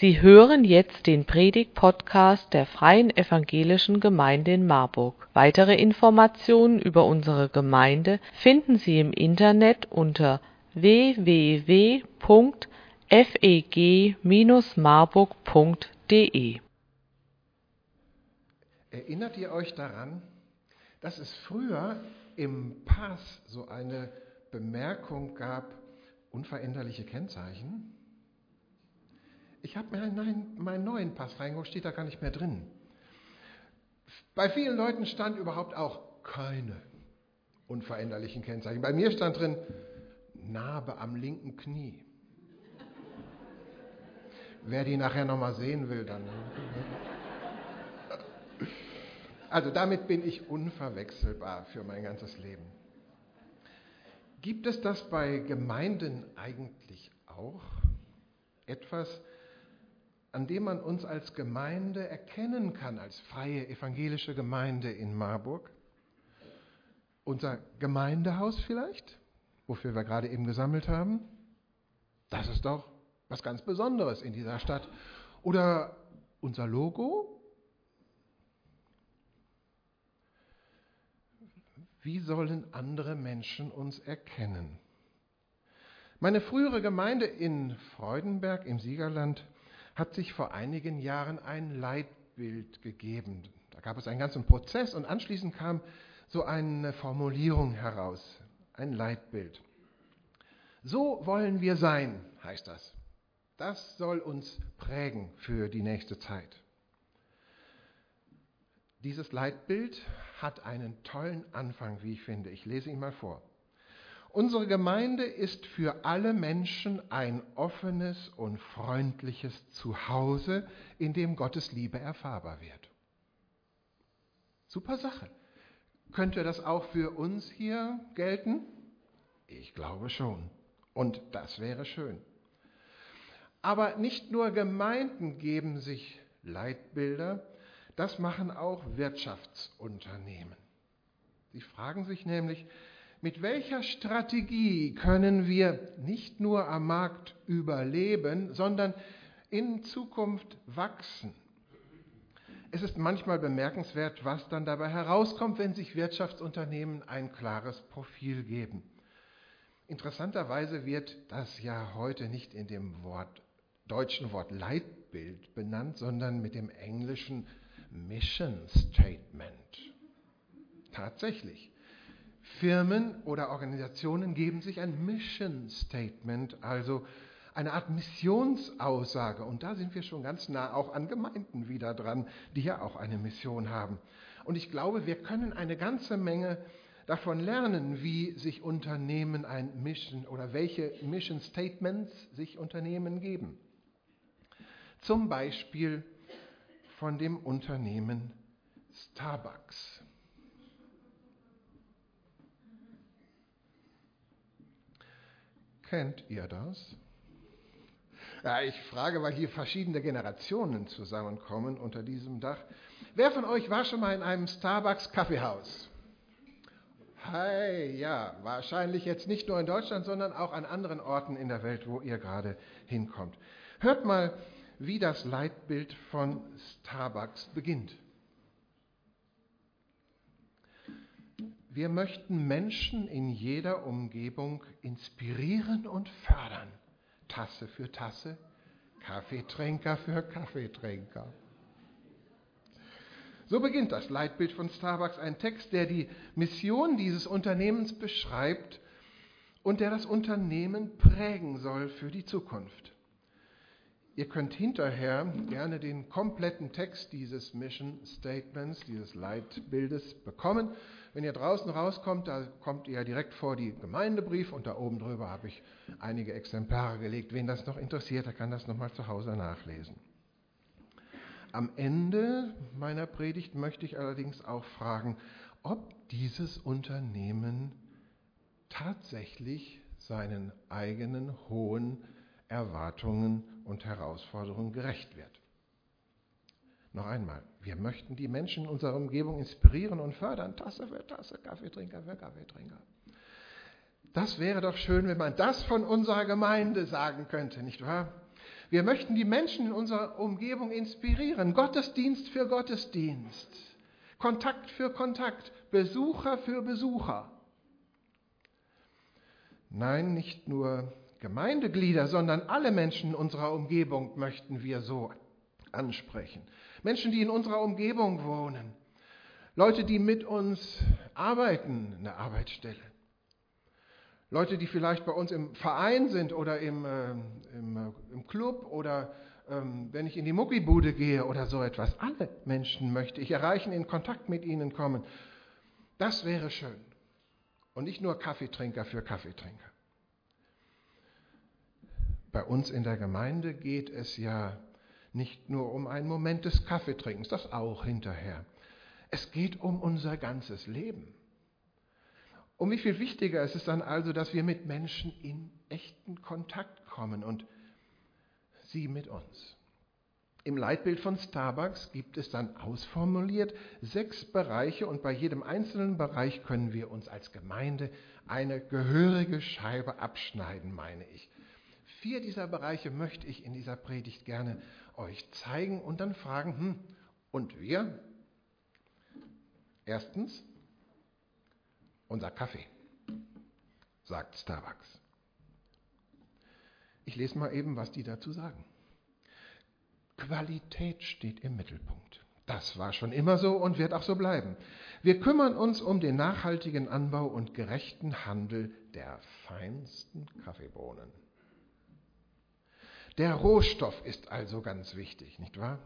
Sie hören jetzt den Predigt-Podcast der Freien Evangelischen Gemeinde in Marburg. Weitere Informationen über unsere Gemeinde finden Sie im Internet unter www.feg-marburg.de. Erinnert ihr euch daran, dass es früher im Pass so eine Bemerkung gab, unveränderliche Kennzeichen? Ich habe mir einen, meinen neuen Pass reingeholt, steht da gar nicht mehr drin. Bei vielen Leuten stand überhaupt auch keine unveränderlichen Kennzeichen. Bei mir stand drin Narbe am linken Knie. Wer die nachher nochmal sehen will, dann. Also damit bin ich unverwechselbar für mein ganzes Leben. Gibt es das bei Gemeinden eigentlich auch? Etwas, an dem man uns als Gemeinde erkennen kann, als freie evangelische Gemeinde in Marburg? Unser Gemeindehaus vielleicht, wofür wir gerade eben gesammelt haben? Das ist doch was ganz Besonderes in dieser Stadt. Oder unser Logo? Wie sollen andere Menschen uns erkennen? Meine frühere Gemeinde in Freudenberg im Siegerland hat sich vor einigen Jahren ein Leitbild gegeben. Da gab es einen ganzen Prozess und anschließend kam so eine Formulierung heraus, ein Leitbild. So wollen wir sein, heißt das. Das soll uns prägen für die nächste Zeit. Dieses Leitbild hat einen tollen Anfang, wie ich finde. Ich lese ihn mal vor. Unsere Gemeinde ist für alle Menschen ein offenes und freundliches Zuhause, in dem Gottes Liebe erfahrbar wird. Super Sache. Könnte das auch für uns hier gelten? Ich glaube schon. Und das wäre schön. Aber nicht nur Gemeinden geben sich Leitbilder, das machen auch Wirtschaftsunternehmen. Sie fragen sich nämlich, mit welcher Strategie können wir nicht nur am Markt überleben, sondern in Zukunft wachsen? Es ist manchmal bemerkenswert, was dann dabei herauskommt, wenn sich Wirtschaftsunternehmen ein klares Profil geben. Interessanterweise wird das ja heute nicht in dem Wort, deutschen Wort Leitbild benannt, sondern mit dem englischen Mission Statement. Tatsächlich. Firmen oder Organisationen geben sich ein Mission Statement, also eine Art Missionsaussage. Und da sind wir schon ganz nah auch an Gemeinden wieder dran, die ja auch eine Mission haben. Und ich glaube, wir können eine ganze Menge davon lernen, wie sich Unternehmen ein Mission oder welche Mission Statements sich Unternehmen geben. Zum Beispiel von dem Unternehmen Starbucks. Kennt ihr das? Ja, ich frage, weil hier verschiedene Generationen zusammenkommen unter diesem Dach. Wer von euch war schon mal in einem Starbucks Kaffeehaus? Hi, ja, wahrscheinlich jetzt nicht nur in Deutschland, sondern auch an anderen Orten in der Welt, wo ihr gerade hinkommt. Hört mal, wie das Leitbild von Starbucks beginnt. Wir möchten Menschen in jeder Umgebung inspirieren und fördern. Tasse für Tasse, Kaffeetrinker für Kaffeetrinker. So beginnt das Leitbild von Starbucks, ein Text, der die Mission dieses Unternehmens beschreibt und der das Unternehmen prägen soll für die Zukunft. Ihr könnt hinterher gerne den kompletten Text dieses Mission Statements, dieses Leitbildes bekommen. Wenn ihr draußen rauskommt, da kommt ihr direkt vor die Gemeindebrief und da oben drüber habe ich einige Exemplare gelegt. Wen das noch interessiert, der kann das nochmal zu Hause nachlesen. Am Ende meiner Predigt möchte ich allerdings auch fragen, ob dieses Unternehmen tatsächlich seinen eigenen hohen Erwartungen und Herausforderungen gerecht wird. Noch einmal, wir möchten die Menschen in unserer Umgebung inspirieren und fördern, Tasse für Tasse, Kaffeetrinker für Kaffeetrinker. Das wäre doch schön, wenn man das von unserer Gemeinde sagen könnte, nicht wahr? Wir möchten die Menschen in unserer Umgebung inspirieren. Gottesdienst für Gottesdienst. Kontakt für Kontakt. Besucher für Besucher. Nein, nicht nur Gemeindeglieder, sondern alle Menschen in unserer Umgebung möchten wir so ansprechen. Menschen, die in unserer Umgebung wohnen. Leute, die mit uns arbeiten, eine Arbeitsstelle. Leute, die vielleicht bei uns im Verein sind oder im, äh, im, im, Club oder ähm, wenn ich in die Muckibude gehe oder so etwas. Alle Menschen möchte ich erreichen, in Kontakt mit ihnen kommen. Das wäre schön. Und nicht nur Kaffeetrinker für Kaffeetrinker. Bei uns in der Gemeinde geht es ja nicht nur um einen Moment des Kaffeetrinkens, das auch hinterher. Es geht um unser ganzes Leben. Um wie viel wichtiger ist es dann also, dass wir mit Menschen in echten Kontakt kommen und sie mit uns. Im Leitbild von Starbucks gibt es dann ausformuliert sechs Bereiche und bei jedem einzelnen Bereich können wir uns als Gemeinde eine gehörige Scheibe abschneiden, meine ich. Vier dieser Bereiche möchte ich in dieser Predigt gerne euch zeigen und dann fragen, hm, und wir? Erstens, unser Kaffee, sagt Starbucks. Ich lese mal eben, was die dazu sagen. Qualität steht im Mittelpunkt. Das war schon immer so und wird auch so bleiben. Wir kümmern uns um den nachhaltigen Anbau und gerechten Handel der feinsten Kaffeebohnen. Der Rohstoff ist also ganz wichtig, nicht wahr?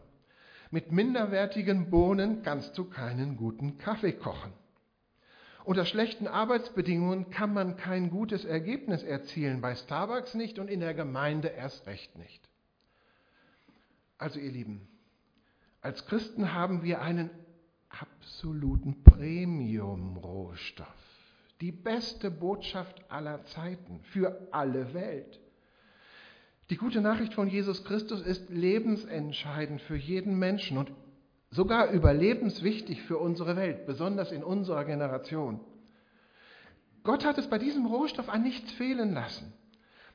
Mit minderwertigen Bohnen kannst du keinen guten Kaffee kochen. Unter schlechten Arbeitsbedingungen kann man kein gutes Ergebnis erzielen, bei Starbucks nicht und in der Gemeinde erst recht nicht. Also ihr Lieben, als Christen haben wir einen absoluten Premium-Rohstoff, die beste Botschaft aller Zeiten für alle Welt. Die gute Nachricht von Jesus Christus ist lebensentscheidend für jeden Menschen und sogar überlebenswichtig für unsere Welt, besonders in unserer Generation. Gott hat es bei diesem Rohstoff an nichts fehlen lassen.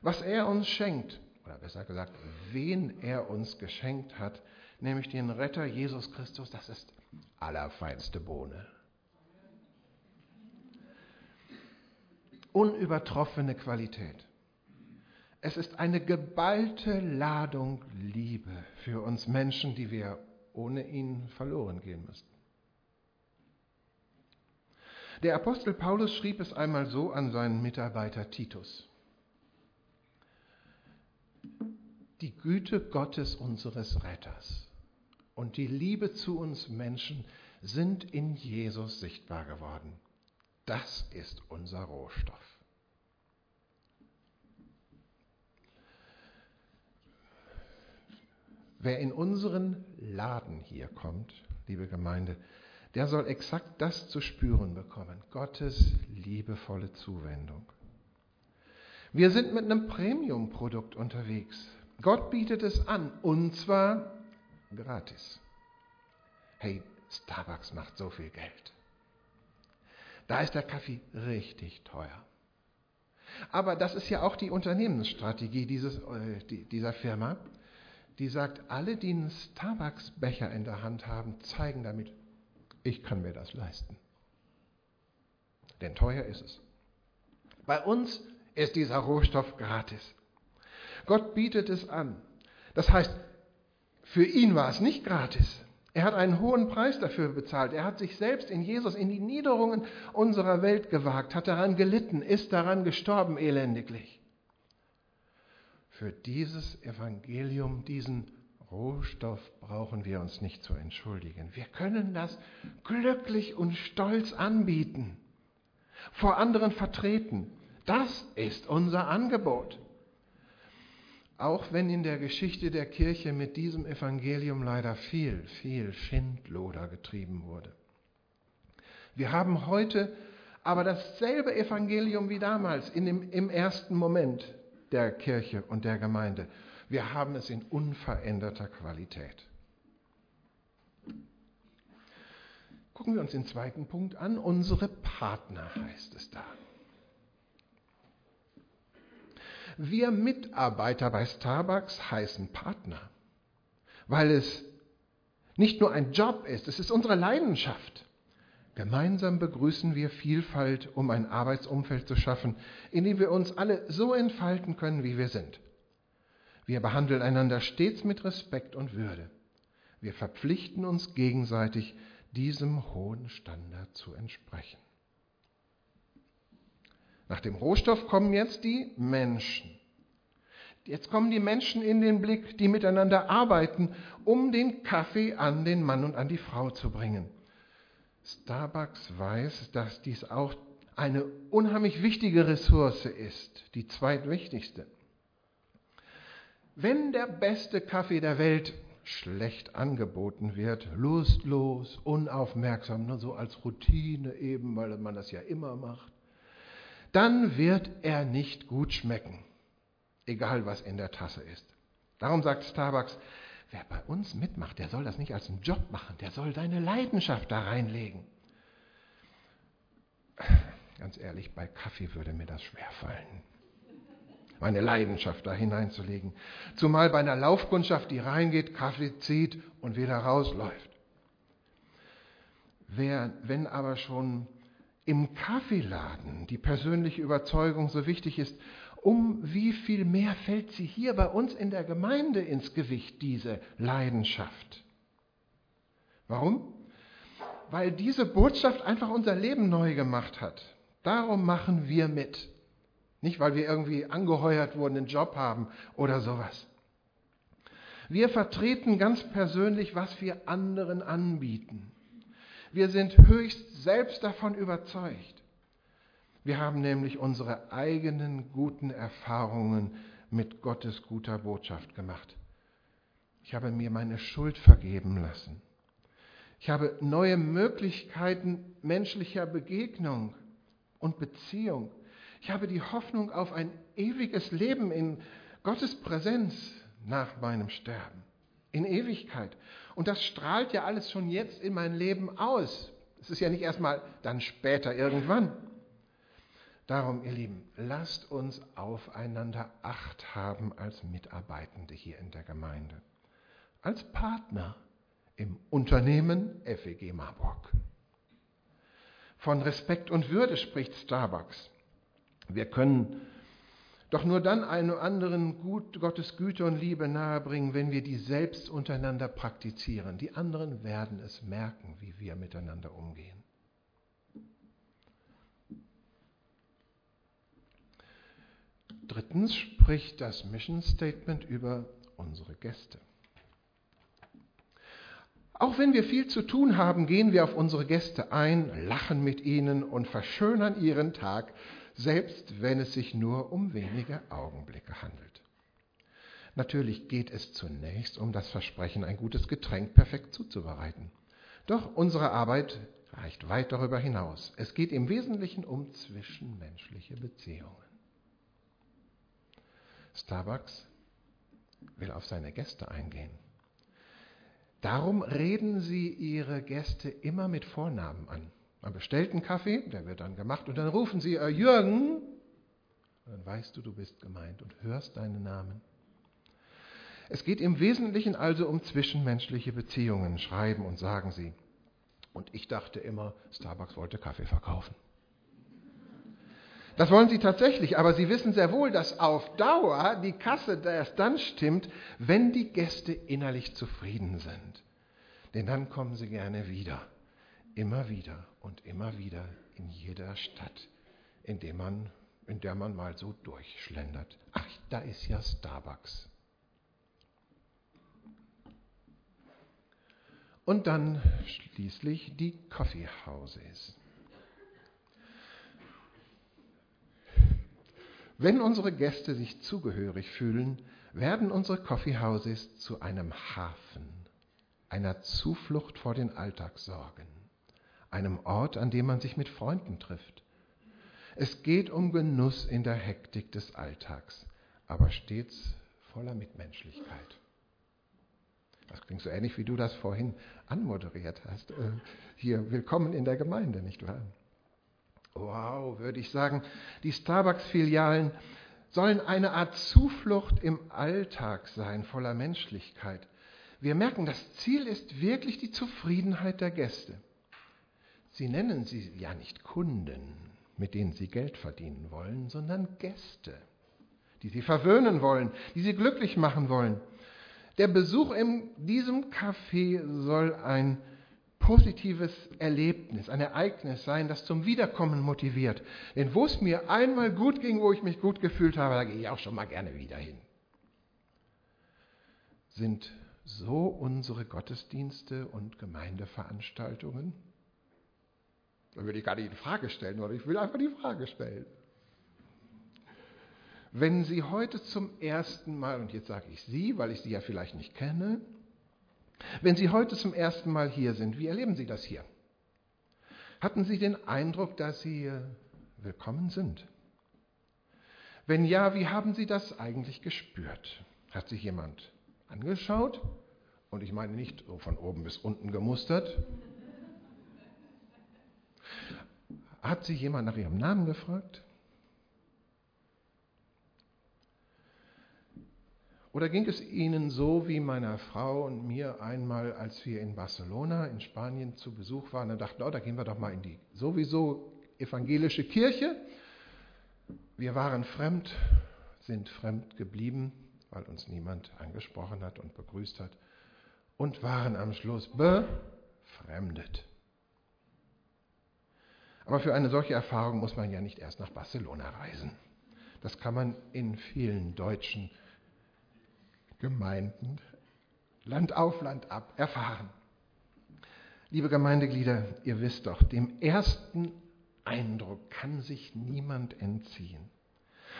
Was er uns schenkt, oder besser gesagt, wen er uns geschenkt hat, nämlich den Retter Jesus Christus, das ist allerfeinste Bohne. Unübertroffene Qualität. Es ist eine geballte Ladung Liebe für uns Menschen, die wir ohne ihn verloren gehen müssten. Der Apostel Paulus schrieb es einmal so an seinen Mitarbeiter Titus. Die Güte Gottes unseres Retters und die Liebe zu uns Menschen sind in Jesus sichtbar geworden. Das ist unser Rohstoff. Wer in unseren Laden hier kommt, liebe Gemeinde, der soll exakt das zu spüren bekommen, Gottes liebevolle Zuwendung. Wir sind mit einem Premium-Produkt unterwegs. Gott bietet es an und zwar gratis. Hey, Starbucks macht so viel Geld. Da ist der Kaffee richtig teuer. Aber das ist ja auch die Unternehmensstrategie dieses, äh, dieser Firma die sagt, alle, die einen Starbucks-Becher in der Hand haben, zeigen damit, ich kann mir das leisten. Denn teuer ist es. Bei uns ist dieser Rohstoff gratis. Gott bietet es an. Das heißt, für ihn war es nicht gratis. Er hat einen hohen Preis dafür bezahlt. Er hat sich selbst in Jesus in die Niederungen unserer Welt gewagt, hat daran gelitten, ist daran gestorben elendiglich. Für dieses Evangelium, diesen Rohstoff brauchen wir uns nicht zu entschuldigen. Wir können das glücklich und stolz anbieten, vor anderen vertreten. Das ist unser Angebot. Auch wenn in der Geschichte der Kirche mit diesem Evangelium leider viel, viel Schindloder getrieben wurde. Wir haben heute aber dasselbe Evangelium wie damals in dem, im ersten Moment der Kirche und der Gemeinde. Wir haben es in unveränderter Qualität. Gucken wir uns den zweiten Punkt an. Unsere Partner heißt es da. Wir Mitarbeiter bei Starbucks heißen Partner, weil es nicht nur ein Job ist, es ist unsere Leidenschaft. Gemeinsam begrüßen wir Vielfalt, um ein Arbeitsumfeld zu schaffen, in dem wir uns alle so entfalten können, wie wir sind. Wir behandeln einander stets mit Respekt und Würde. Wir verpflichten uns gegenseitig, diesem hohen Standard zu entsprechen. Nach dem Rohstoff kommen jetzt die Menschen. Jetzt kommen die Menschen in den Blick, die miteinander arbeiten, um den Kaffee an den Mann und an die Frau zu bringen. Starbucks weiß, dass dies auch eine unheimlich wichtige Ressource ist, die zweitwichtigste. Wenn der beste Kaffee der Welt schlecht angeboten wird, lustlos, unaufmerksam, nur so als Routine eben, weil man das ja immer macht, dann wird er nicht gut schmecken, egal was in der Tasse ist. Darum sagt Starbucks, wer bei uns mitmacht, der soll das nicht als einen Job machen, der soll seine Leidenschaft da reinlegen. Ganz ehrlich, bei Kaffee würde mir das schwerfallen, meine Leidenschaft da hineinzulegen. Zumal bei einer Laufkundschaft, die reingeht, Kaffee zieht und wieder rausläuft. Wer, wenn aber schon im Kaffeeladen die persönliche Überzeugung so wichtig ist, um wie viel mehr fällt sie hier bei uns in der Gemeinde ins Gewicht, diese Leidenschaft? Warum? Weil diese Botschaft einfach unser Leben neu gemacht hat. Darum machen wir mit. Nicht, weil wir irgendwie angeheuert wurden, einen Job haben oder sowas. Wir vertreten ganz persönlich, was wir anderen anbieten. Wir sind höchst selbst davon überzeugt. Wir haben nämlich unsere eigenen guten Erfahrungen mit Gottes guter Botschaft gemacht. Ich habe mir meine Schuld vergeben lassen. Ich habe neue Möglichkeiten menschlicher Begegnung und Beziehung. Ich habe die Hoffnung auf ein ewiges Leben in Gottes Präsenz nach meinem Sterben, in Ewigkeit. Und das strahlt ja alles schon jetzt in mein Leben aus. Es ist ja nicht erstmal dann später irgendwann. Darum, ihr Lieben, lasst uns aufeinander Acht haben als Mitarbeitende hier in der Gemeinde, als Partner im Unternehmen FEG Marburg. Von Respekt und Würde spricht Starbucks. Wir können doch nur dann einem anderen gut, Gottes Güte und Liebe nahebringen, wenn wir die selbst untereinander praktizieren. Die anderen werden es merken, wie wir miteinander umgehen. Drittens spricht das Mission Statement über unsere Gäste. Auch wenn wir viel zu tun haben, gehen wir auf unsere Gäste ein, lachen mit ihnen und verschönern ihren Tag selbst wenn es sich nur um wenige Augenblicke handelt. Natürlich geht es zunächst um das Versprechen, ein gutes Getränk perfekt zuzubereiten. Doch unsere Arbeit reicht weit darüber hinaus. Es geht im Wesentlichen um zwischenmenschliche Beziehungen. Starbucks will auf seine Gäste eingehen. Darum reden sie ihre Gäste immer mit Vornamen an. Man bestellt einen Kaffee, der wird dann gemacht und dann rufen sie, äh, Jürgen, und dann weißt du, du bist gemeint und hörst deinen Namen. Es geht im Wesentlichen also um zwischenmenschliche Beziehungen, schreiben und sagen sie. Und ich dachte immer, Starbucks wollte Kaffee verkaufen. Das wollen sie tatsächlich, aber sie wissen sehr wohl, dass auf Dauer die Kasse erst dann stimmt, wenn die Gäste innerlich zufrieden sind. Denn dann kommen sie gerne wieder immer wieder und immer wieder in jeder Stadt, in, dem man, in der man mal so durchschlendert. Ach, da ist ja Starbucks. Und dann schließlich die Coffeehouses. Wenn unsere Gäste sich zugehörig fühlen, werden unsere Coffeehouses zu einem Hafen, einer Zuflucht vor den Alltagssorgen einem Ort, an dem man sich mit Freunden trifft. Es geht um Genuss in der Hektik des Alltags, aber stets voller Mitmenschlichkeit. Das klingt so ähnlich, wie du das vorhin anmoderiert hast. Äh, hier, willkommen in der Gemeinde, nicht wahr? Wow, würde ich sagen. Die Starbucks-Filialen sollen eine Art Zuflucht im Alltag sein, voller Menschlichkeit. Wir merken, das Ziel ist wirklich die Zufriedenheit der Gäste. Sie nennen sie ja nicht Kunden, mit denen sie Geld verdienen wollen, sondern Gäste, die sie verwöhnen wollen, die sie glücklich machen wollen. Der Besuch in diesem Café soll ein positives Erlebnis, ein Ereignis sein, das zum Wiederkommen motiviert. Denn wo es mir einmal gut ging, wo ich mich gut gefühlt habe, da gehe ich auch schon mal gerne wieder hin. Sind so unsere Gottesdienste und Gemeindeveranstaltungen? Da würde ich gar nicht die Frage stellen, oder ich will einfach die Frage stellen. Wenn Sie heute zum ersten Mal, und jetzt sage ich Sie, weil ich Sie ja vielleicht nicht kenne, wenn Sie heute zum ersten Mal hier sind, wie erleben Sie das hier? Hatten Sie den Eindruck, dass Sie äh, willkommen sind? Wenn ja, wie haben Sie das eigentlich gespürt? Hat sich jemand angeschaut? Und ich meine nicht von oben bis unten gemustert. Hat Sie jemand nach Ihrem Namen gefragt? Oder ging es Ihnen so wie meiner Frau und mir einmal, als wir in Barcelona in Spanien zu Besuch waren und dachten, oh, da gehen wir doch mal in die sowieso evangelische Kirche. Wir waren fremd, sind fremd geblieben, weil uns niemand angesprochen hat und begrüßt hat und waren am Schluss befremdet. Aber für eine solche Erfahrung muss man ja nicht erst nach Barcelona reisen. Das kann man in vielen deutschen Gemeinden Land auf, Land ab erfahren. Liebe Gemeindeglieder, ihr wisst doch, dem ersten Eindruck kann sich niemand entziehen.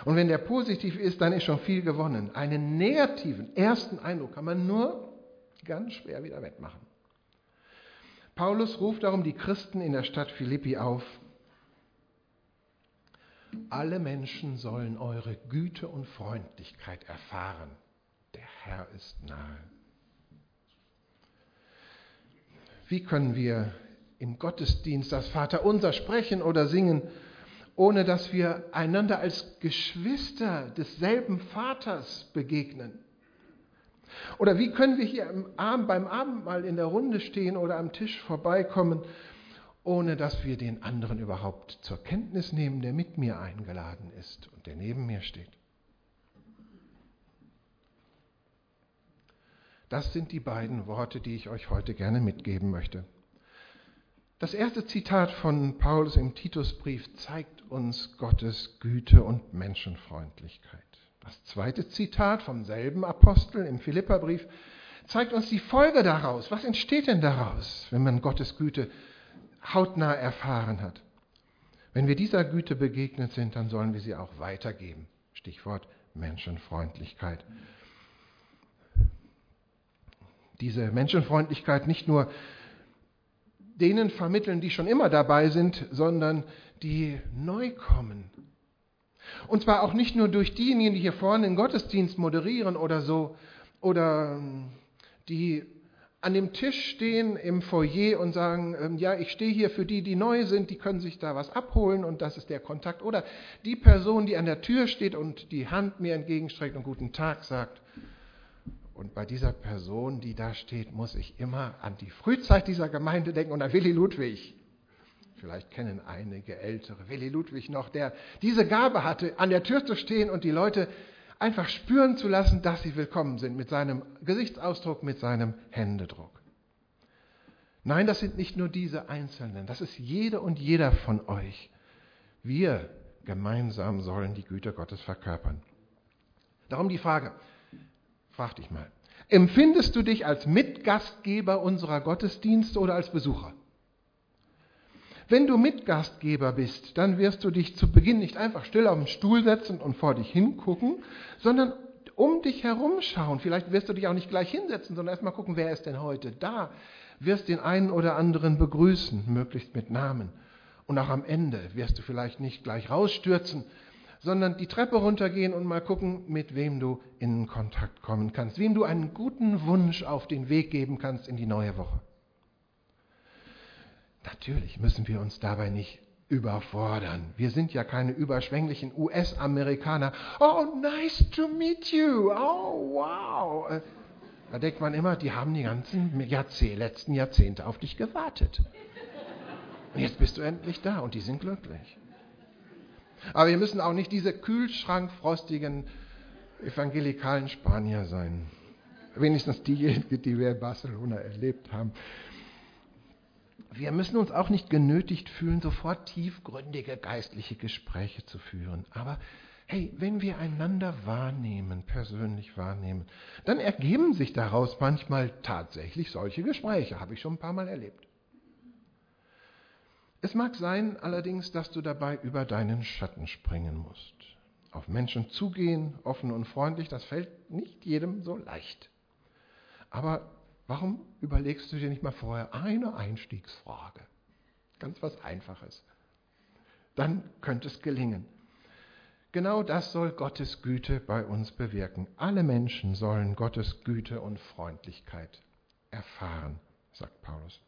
Und wenn der positiv ist, dann ist schon viel gewonnen. Einen negativen ersten Eindruck kann man nur ganz schwer wieder wettmachen. Paulus ruft darum die Christen in der Stadt Philippi auf, alle Menschen sollen eure Güte und Freundlichkeit erfahren Herr ist nahe. Wie können wir im Gottesdienst das Vaterunser sprechen oder singen, ohne dass wir einander als Geschwister desselben Vaters begegnen? Oder wie können wir hier beim Abendmahl in der Runde stehen oder am Tisch vorbeikommen, ohne dass wir den anderen überhaupt zur Kenntnis nehmen, der mit mir eingeladen ist und der neben mir steht? Das sind die beiden Worte, die ich euch heute gerne mitgeben möchte. Das erste Zitat von Paulus im Titusbrief zeigt uns Gottes Güte und Menschenfreundlichkeit. Das zweite Zitat vom selben Apostel im Philipperbrief zeigt uns die Folge daraus. Was entsteht denn daraus, wenn man Gottes Güte hautnah erfahren hat? Wenn wir dieser Güte begegnet sind, dann sollen wir sie auch weitergeben. Stichwort Menschenfreundlichkeit diese Menschenfreundlichkeit nicht nur denen vermitteln, die schon immer dabei sind, sondern die neu kommen. Und zwar auch nicht nur durch diejenigen, die hier vorne den Gottesdienst moderieren oder so, oder ähm, die an dem Tisch stehen im Foyer und sagen, ähm, ja, ich stehe hier für die, die neu sind, die können sich da was abholen und das ist der Kontakt. Oder die Person, die an der Tür steht und die Hand mir entgegenstreckt und guten Tag sagt. Und bei dieser Person, die da steht, muss ich immer an die Frühzeit dieser Gemeinde denken und an Willi Ludwig. Vielleicht kennen einige ältere Willi Ludwig noch, der diese Gabe hatte, an der Tür zu stehen und die Leute einfach spüren zu lassen, dass sie willkommen sind, mit seinem Gesichtsausdruck, mit seinem Händedruck. Nein, das sind nicht nur diese Einzelnen, das ist jede und jeder von euch. Wir gemeinsam sollen die Güte Gottes verkörpern. Darum die Frage, Frag dich mal. Empfindest du dich als Mitgastgeber unserer Gottesdienste oder als Besucher? Wenn du Mitgastgeber bist, dann wirst du dich zu Beginn nicht einfach still auf den Stuhl setzen und vor dich hingucken, sondern um dich herumschauen. Vielleicht wirst du dich auch nicht gleich hinsetzen, sondern erstmal gucken, wer ist denn heute da? Wirst den einen oder anderen begrüßen, möglichst mit Namen. Und auch am Ende wirst du vielleicht nicht gleich rausstürzen, sondern die Treppe runtergehen und mal gucken, mit wem du in Kontakt kommen kannst, wem du einen guten Wunsch auf den Weg geben kannst in die neue Woche. Natürlich müssen wir uns dabei nicht überfordern. Wir sind ja keine überschwänglichen US-Amerikaner. Oh, nice to meet you. Oh, wow. Äh, da denkt man immer, die haben die ganzen Jahrzeh letzten Jahrzehnte auf dich gewartet. Und jetzt bist du endlich da und die sind glücklich. Aber wir müssen auch nicht diese kühlschrankfrostigen evangelikalen Spanier sein. Wenigstens diejenigen, die wir in Barcelona erlebt haben. Wir müssen uns auch nicht genötigt fühlen, sofort tiefgründige geistliche Gespräche zu führen. Aber hey, wenn wir einander wahrnehmen, persönlich wahrnehmen, dann ergeben sich daraus manchmal tatsächlich solche Gespräche. Habe ich schon ein paar Mal erlebt. Es mag sein allerdings, dass du dabei über deinen Schatten springen musst. Auf Menschen zugehen, offen und freundlich, das fällt nicht jedem so leicht. Aber warum überlegst du dir nicht mal vorher eine Einstiegsfrage? Ganz was Einfaches. Dann könnte es gelingen. Genau das soll Gottes Güte bei uns bewirken. Alle Menschen sollen Gottes Güte und Freundlichkeit erfahren, sagt Paulus.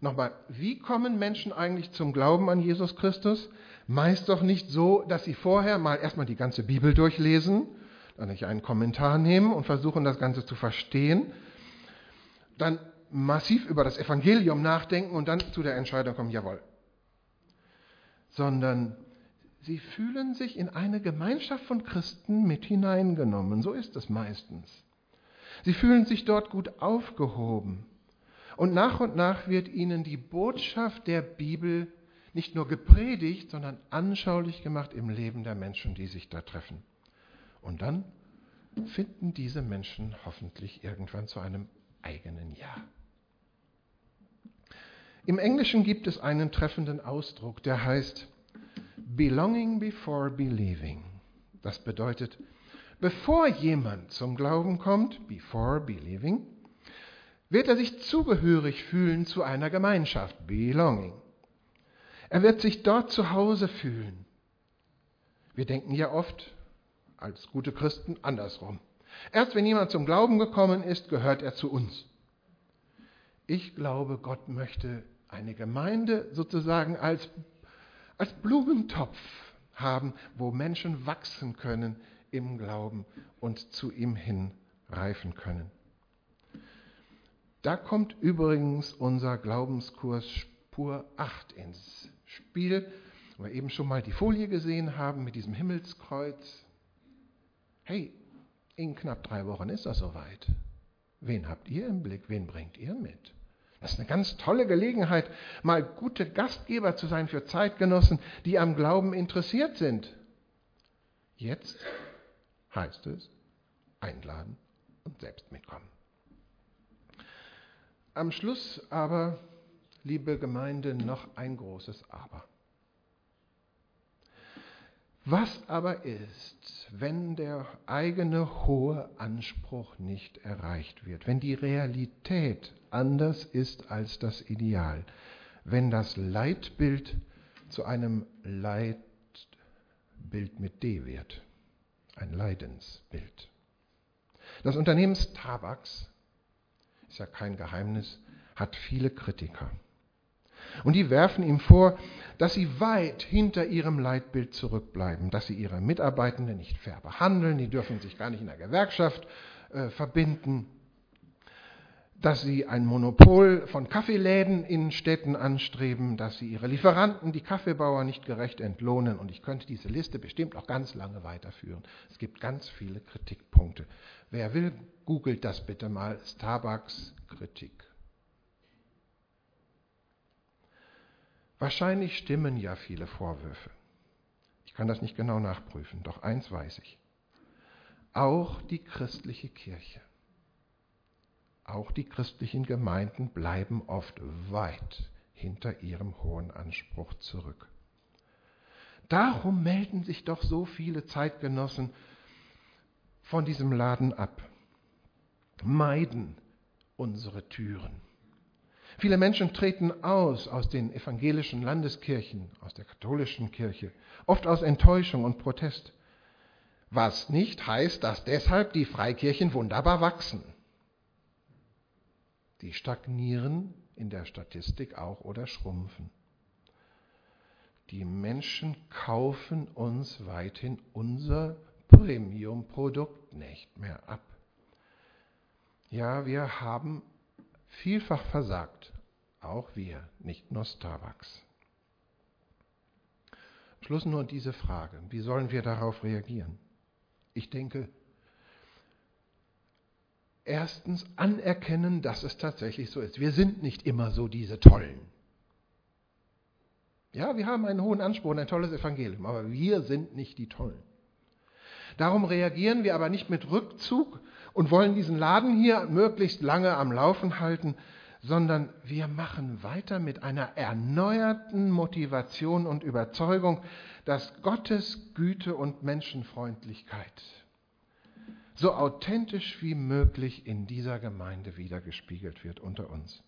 Nochmal, wie kommen Menschen eigentlich zum Glauben an Jesus Christus? Meist doch nicht so, dass sie vorher mal erstmal die ganze Bibel durchlesen, dann nicht einen Kommentar nehmen und versuchen, das Ganze zu verstehen, dann massiv über das Evangelium nachdenken und dann zu der Entscheidung kommen, jawohl. Sondern sie fühlen sich in eine Gemeinschaft von Christen mit hineingenommen. So ist es meistens. Sie fühlen sich dort gut aufgehoben. Und nach und nach wird ihnen die Botschaft der Bibel nicht nur gepredigt, sondern anschaulich gemacht im Leben der Menschen, die sich da treffen. Und dann finden diese Menschen hoffentlich irgendwann zu einem eigenen Ja. Im Englischen gibt es einen treffenden Ausdruck, der heißt Belonging before believing. Das bedeutet, bevor jemand zum Glauben kommt, before believing, wird er sich zugehörig fühlen zu einer Gemeinschaft, Belonging. Er wird sich dort zu Hause fühlen. Wir denken ja oft als gute Christen andersrum. Erst wenn jemand zum Glauben gekommen ist, gehört er zu uns. Ich glaube, Gott möchte eine Gemeinde sozusagen als, als Blumentopf haben, wo Menschen wachsen können im Glauben und zu ihm hin reifen können. Da kommt übrigens unser Glaubenskurs Spur 8 ins Spiel, wo wir eben schon mal die Folie gesehen haben mit diesem Himmelskreuz. Hey, in knapp drei Wochen ist das soweit. Wen habt ihr im Blick? Wen bringt ihr mit? Das ist eine ganz tolle Gelegenheit, mal gute Gastgeber zu sein für Zeitgenossen, die am Glauben interessiert sind. Jetzt heißt es einladen und selbst mitkommen. Am Schluss aber, liebe Gemeinde, noch ein großes Aber. Was aber ist, wenn der eigene hohe Anspruch nicht erreicht wird, wenn die Realität anders ist als das Ideal, wenn das Leitbild zu einem Leitbild mit D wird, ein Leidensbild? Das Unternehmen Starbucks ist ja kein Geheimnis, hat viele Kritiker. Und die werfen ihm vor, dass sie weit hinter ihrem Leitbild zurückbleiben, dass sie ihre Mitarbeitenden nicht fair behandeln, die dürfen sich gar nicht in der Gewerkschaft äh, verbinden, dass sie ein Monopol von Kaffeeläden in Städten anstreben, dass sie ihre Lieferanten, die Kaffeebauer, nicht gerecht entlohnen. Und ich könnte diese Liste bestimmt auch ganz lange weiterführen. Es gibt ganz viele Kritikpunkte. Wer will, googelt das bitte mal. Starbucks Kritik. Wahrscheinlich stimmen ja viele Vorwürfe. Ich kann das nicht genau nachprüfen, doch eins weiß ich. Auch die christliche Kirche auch die christlichen Gemeinden bleiben oft weit hinter ihrem hohen Anspruch zurück. Darum melden sich doch so viele Zeitgenossen von diesem Laden ab, meiden unsere Türen. Viele Menschen treten aus aus den evangelischen Landeskirchen, aus der katholischen Kirche, oft aus Enttäuschung und Protest. Was nicht heißt, dass deshalb die Freikirchen wunderbar wachsen. Die stagnieren in der Statistik auch oder schrumpfen. die Menschen kaufen uns weithin unser Premium-Produkt nicht mehr ab. Ja, wir haben vielfach versagt, auch wir, nicht nur Starbucks. Schluss nur diese Frage, wie sollen wir darauf reagieren? Ich denke, erstens anerkennen, dass es tatsächlich so ist. Wir sind nicht immer so diese Tollen. Ja, wir haben einen hohen Anspruch und ein tolles Evangelium, aber wir sind nicht die Tollen. Darum reagieren wir aber nicht mit Rückzug und wollen diesen Laden hier möglichst lange am Laufen halten, sondern wir machen weiter mit einer erneuerten Motivation und Überzeugung, dass Gottes Güte und Menschenfreundlichkeit so authentisch wie möglich in dieser Gemeinde wiedergespiegelt wird unter uns.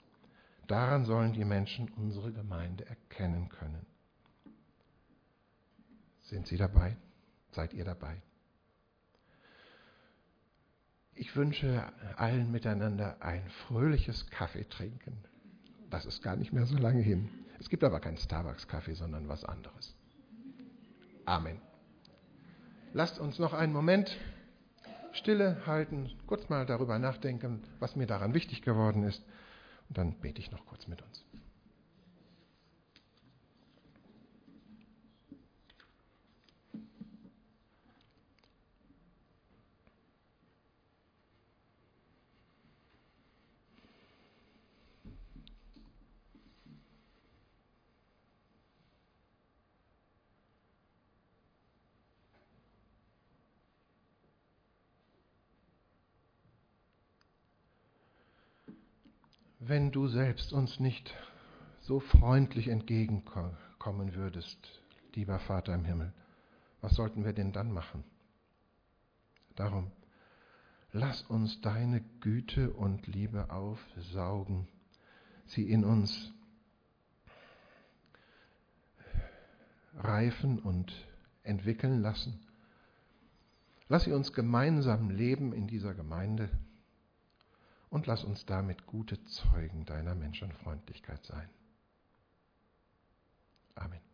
Daran sollen die Menschen unsere Gemeinde erkennen können. Sind Sie dabei? Seid ihr dabei? Ich wünsche allen miteinander ein fröhliches Kaffeetrinken. Das ist gar nicht mehr so lange hin. Es gibt aber keinen Starbucks-Kaffee, sondern was anderes. Amen. Lasst uns noch einen Moment Stille halten, kurz mal darüber nachdenken, was mir daran wichtig geworden ist. Und dann bete ich noch kurz mit uns. Wenn du selbst uns nicht so freundlich entgegenkommen würdest, lieber Vater im Himmel, was sollten wir denn dann machen? Darum, lass uns deine Güte und Liebe aufsaugen, sie in uns reifen und entwickeln lassen. Lass sie uns gemeinsam leben in dieser Gemeinde und lass uns damit gute Zeugen deiner Menschenfreundlichkeit sein. Amen.